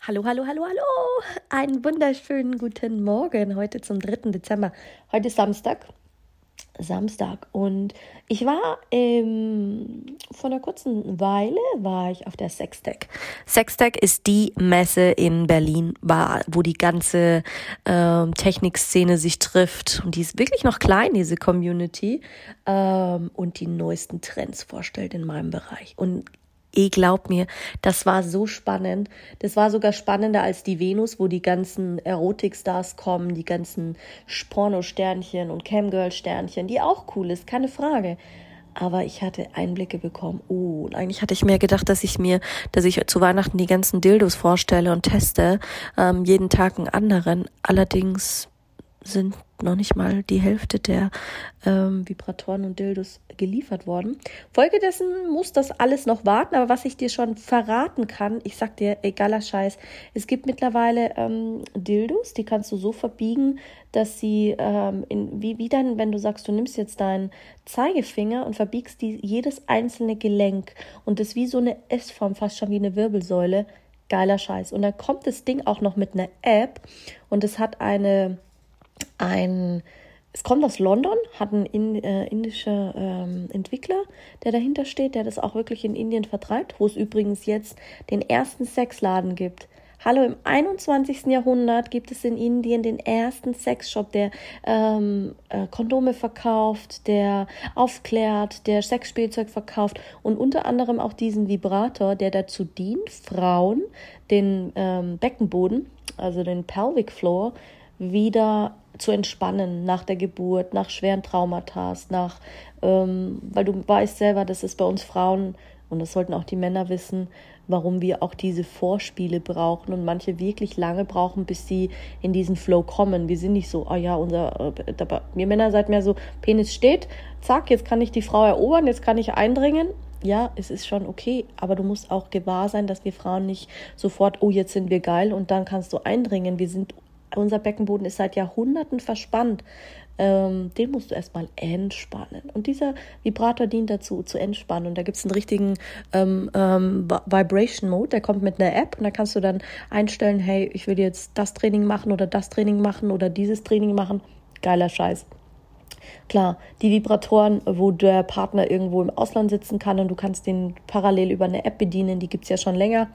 Hallo, hallo, hallo, hallo. Einen wunderschönen guten Morgen heute zum 3. Dezember. Heute ist Samstag. Samstag. Und ich war ähm, vor einer kurzen Weile war ich auf der Sextech. Sextech ist die Messe in Berlin, wo die ganze ähm, Technikszene sich trifft. Und die ist wirklich noch klein, diese Community. Ähm, und die neuesten Trends vorstellt in meinem Bereich. Und eh glaub mir, das war so spannend. Das war sogar spannender als die Venus, wo die ganzen Erotikstars kommen, die ganzen Porno-Sternchen und Camgirl-Sternchen, die auch cool ist, keine Frage. Aber ich hatte Einblicke bekommen. Oh, und eigentlich hatte ich mir gedacht, dass ich mir, dass ich zu Weihnachten die ganzen Dildos vorstelle und teste, ähm, jeden Tag einen anderen. Allerdings sind noch nicht mal die Hälfte der ähm, Vibratoren und Dildos geliefert worden. Folgedessen muss das alles noch warten, aber was ich dir schon verraten kann, ich sag dir, egaler Scheiß, es gibt mittlerweile ähm, Dildos, die kannst du so verbiegen, dass sie, ähm, in, wie, wie dann, wenn du sagst, du nimmst jetzt deinen Zeigefinger und verbiegst die, jedes einzelne Gelenk. Und das wie so eine S-Form, fast schon wie eine Wirbelsäule, geiler Scheiß. Und dann kommt das Ding auch noch mit einer App. Und es hat eine ein, es kommt aus London, hat ein in, äh, indischer ähm, Entwickler, der dahinter steht, der das auch wirklich in Indien vertreibt, wo es übrigens jetzt den ersten Sexladen gibt. Hallo, im 21. Jahrhundert gibt es in Indien den ersten Sexshop, der ähm, äh, Kondome verkauft, der aufklärt, der Sexspielzeug verkauft und unter anderem auch diesen Vibrator, der dazu dient, Frauen den ähm, Beckenboden, also den Pelvic Floor, wieder zu entspannen nach der Geburt, nach schweren Traumata, nach, ähm, weil du weißt selber, dass es bei uns Frauen, und das sollten auch die Männer wissen, warum wir auch diese Vorspiele brauchen und manche wirklich lange brauchen, bis sie in diesen Flow kommen. Wir sind nicht so, oh ja, unser, äh, wir Männer seid mehr so, Penis steht, zack, jetzt kann ich die Frau erobern, jetzt kann ich eindringen. Ja, es ist schon okay, aber du musst auch gewahr sein, dass wir Frauen nicht sofort, oh, jetzt sind wir geil und dann kannst du eindringen. Wir sind unser Beckenboden ist seit Jahrhunderten verspannt. Ähm, den musst du erstmal entspannen. Und dieser Vibrator dient dazu, zu entspannen. Und da gibt es einen richtigen ähm, ähm, Vibration Mode, der kommt mit einer App und da kannst du dann einstellen, hey, ich will jetzt das Training machen oder das Training machen oder dieses Training machen. Geiler Scheiß. Klar, die Vibratoren, wo der Partner irgendwo im Ausland sitzen kann und du kannst den parallel über eine App bedienen, die gibt es ja schon länger.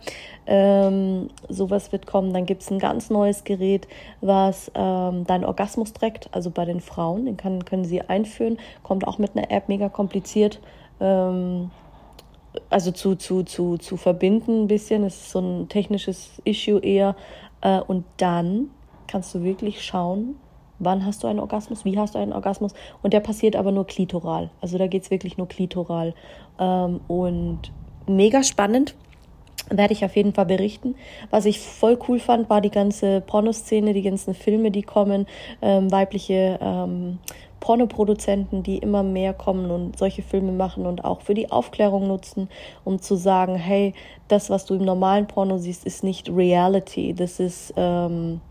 Ähm, sowas wird kommen. Dann gibt es ein ganz neues Gerät, was ähm, deinen Orgasmus trägt, also bei den Frauen. Den kann, können sie einführen, kommt auch mit einer App, mega kompliziert. Ähm, also zu, zu, zu, zu verbinden ein bisschen. Es ist so ein technisches Issue eher. Äh, und dann kannst du wirklich schauen, wann hast du einen Orgasmus, wie hast du einen Orgasmus. Und der passiert aber nur klitoral. Also da geht es wirklich nur klitoral. Ähm, und mega spannend. Werde ich auf jeden Fall berichten. Was ich voll cool fand, war die ganze Pornoszene, die ganzen Filme, die kommen, ähm, weibliche ähm, Pornoproduzenten, die immer mehr kommen und solche Filme machen und auch für die Aufklärung nutzen, um zu sagen, hey, das, was du im normalen Porno siehst, ist nicht Reality. Das ist ähm,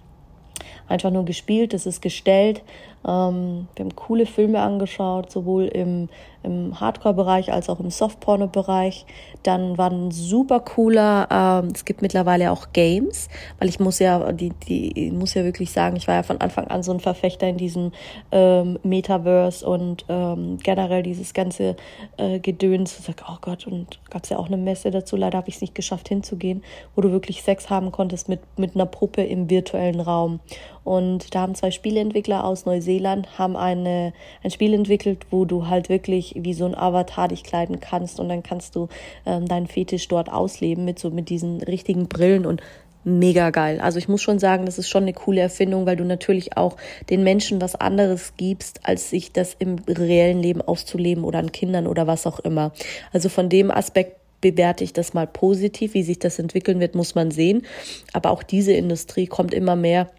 einfach nur gespielt, das ist gestellt. Ähm, wir haben coole Filme angeschaut, sowohl im, im Hardcore-Bereich als auch im Soft-Porno-Bereich. Dann war ein super cooler, ähm, es gibt mittlerweile auch Games, weil ich muss ja, die, die muss ja wirklich sagen, ich war ja von Anfang an so ein Verfechter in diesem ähm, Metaverse und ähm, generell dieses ganze äh, Gedöns. Ich sag, oh Gott, und gab es ja auch eine Messe dazu, leider habe ich es nicht geschafft hinzugehen, wo du wirklich Sex haben konntest mit, mit einer Puppe im virtuellen Raum. Und da haben zwei Spieleentwickler aus Neuseeland haben eine, ein Spiel entwickelt, wo du halt wirklich wie so ein Avatar dich kleiden kannst und dann kannst du ähm, deinen Fetisch dort ausleben mit so mit diesen richtigen Brillen und mega geil. Also ich muss schon sagen, das ist schon eine coole Erfindung, weil du natürlich auch den Menschen was anderes gibst, als sich das im reellen Leben auszuleben oder an Kindern oder was auch immer. Also von dem Aspekt bewerte ich das mal positiv. Wie sich das entwickeln wird, muss man sehen. Aber auch diese Industrie kommt immer mehr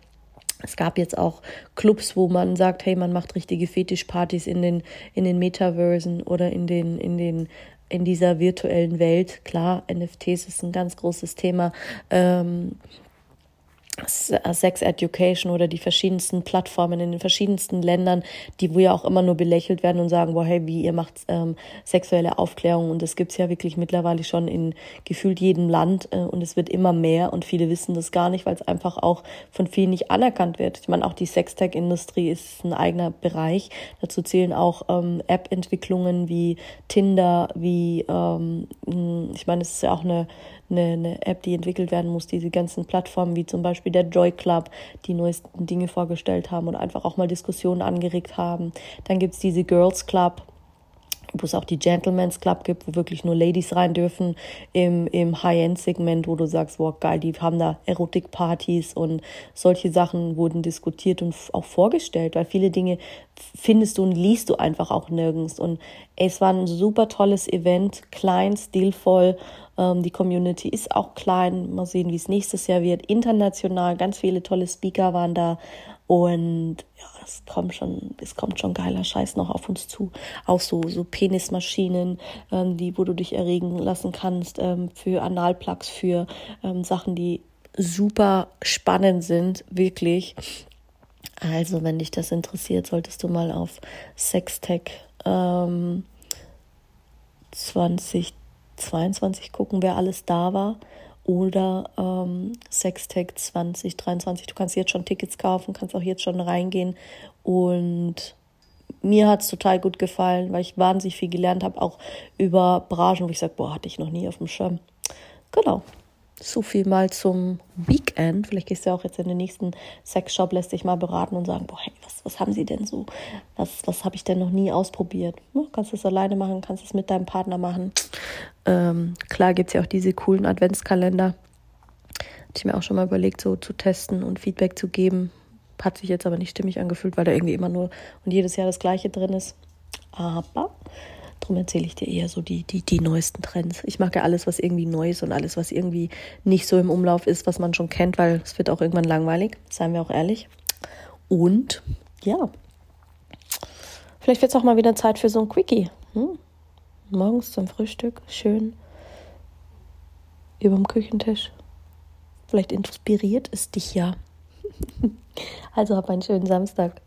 Es gab jetzt auch Clubs, wo man sagt, hey, man macht richtige Fetischpartys in den, in den Metaversen oder in den, in den, in dieser virtuellen Welt. Klar, NFTs ist ein ganz großes Thema. Ähm, Sex Education oder die verschiedensten Plattformen in den verschiedensten Ländern, die wo ja auch immer nur belächelt werden und sagen, boah, hey, wie ihr macht ähm, sexuelle Aufklärung und das gibt's ja wirklich mittlerweile schon in gefühlt jedem Land äh, und es wird immer mehr und viele wissen das gar nicht, weil es einfach auch von vielen nicht anerkannt wird. Ich meine, auch die Sextech-Industrie ist ein eigener Bereich. Dazu zählen auch ähm, App-Entwicklungen wie Tinder, wie ähm, ich meine, es ist ja auch eine eine, eine App, die entwickelt werden muss, diese ganzen Plattformen wie zum Beispiel der Joy Club, die neuesten Dinge vorgestellt haben und einfach auch mal Diskussionen angeregt haben. Dann gibt's diese Girls Club, wo es auch die Gentleman's Club gibt, wo wirklich nur Ladies rein dürfen im, im High-End-Segment, wo du sagst, wow, geil, die haben da Erotik-Partys und solche Sachen wurden diskutiert und auch vorgestellt, weil viele Dinge findest du und liest du einfach auch nirgends. Und es war ein super tolles Event, klein, stilvoll. Ähm, die Community ist auch klein. Mal sehen, wie es nächstes Jahr wird. International, ganz viele tolle Speaker waren da. Und ja, es kommt schon, es kommt schon geiler Scheiß noch auf uns zu. Auch so, so Penismaschinen, ähm, die, wo du dich erregen lassen kannst, ähm, für Analplugs, für ähm, Sachen, die super spannend sind, wirklich. Also, wenn dich das interessiert, solltest du mal auf Sextech ähm, 2022 gucken, wer alles da war oder ähm, Sextech 2023. Du kannst jetzt schon Tickets kaufen, kannst auch jetzt schon reingehen. Und mir hat es total gut gefallen, weil ich wahnsinnig viel gelernt habe, auch über Branchen, wo ich sage, boah, hatte ich noch nie auf dem Schirm. Genau. So viel mal zum Weekend. Vielleicht gehst du auch jetzt in den nächsten Sexshop, lässt dich mal beraten und sagen, boah, hey, was, was haben sie denn so? Was, was habe ich denn noch nie ausprobiert? Ja, kannst du es alleine machen, kannst es mit deinem Partner machen. Ähm, klar gibt es ja auch diese coolen Adventskalender. Hatte ich mir auch schon mal überlegt, so zu testen und Feedback zu geben. Hat sich jetzt aber nicht stimmig angefühlt, weil da irgendwie immer nur und jedes Jahr das Gleiche drin ist. Aber Darum erzähle ich dir eher so die, die, die neuesten Trends. Ich mag ja alles, was irgendwie neu ist und alles, was irgendwie nicht so im Umlauf ist, was man schon kennt, weil es wird auch irgendwann langweilig, seien wir auch ehrlich. Und ja, vielleicht wird es auch mal wieder Zeit für so ein Quickie. Hm? Morgens zum Frühstück, schön über dem Küchentisch. Vielleicht inspiriert es dich ja. Also hab einen schönen Samstag.